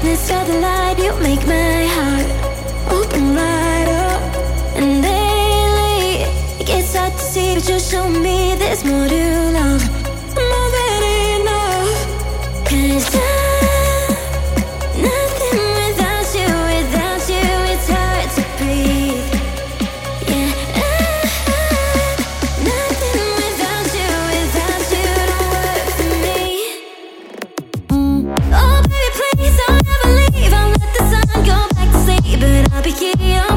darkness of the light, you make my heart open right up. And daily, it gets hard to see, but you show me there's more to love, more than enough. Cause I darkness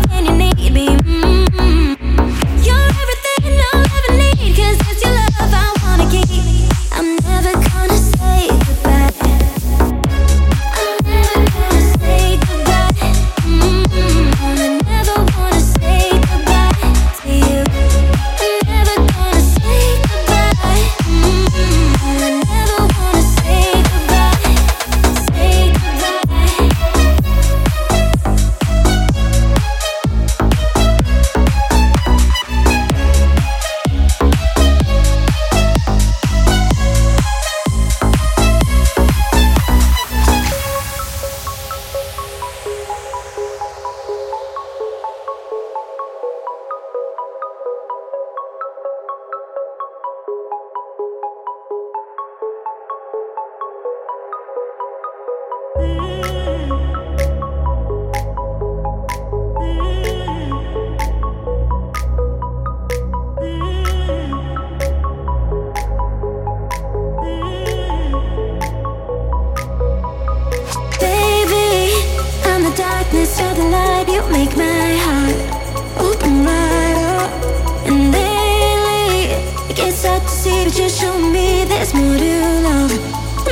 see that you show me there's more to love,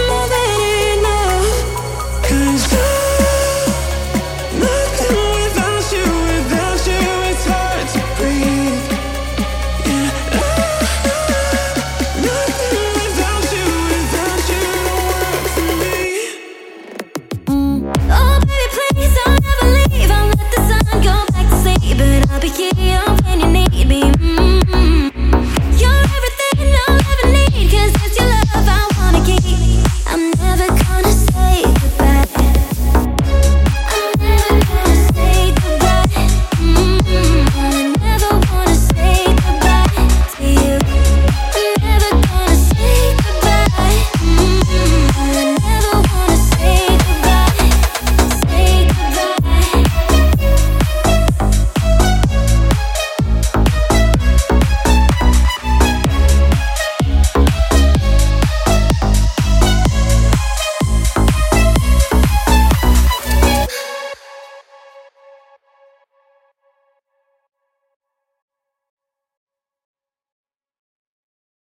more than love, nothing without you, without you, it's hard to breathe. Yeah, love, nothing without you, without you, don't work for me. Oh, baby, please don't ever leave. I'll let the sun go back to sleep, but I'll be here.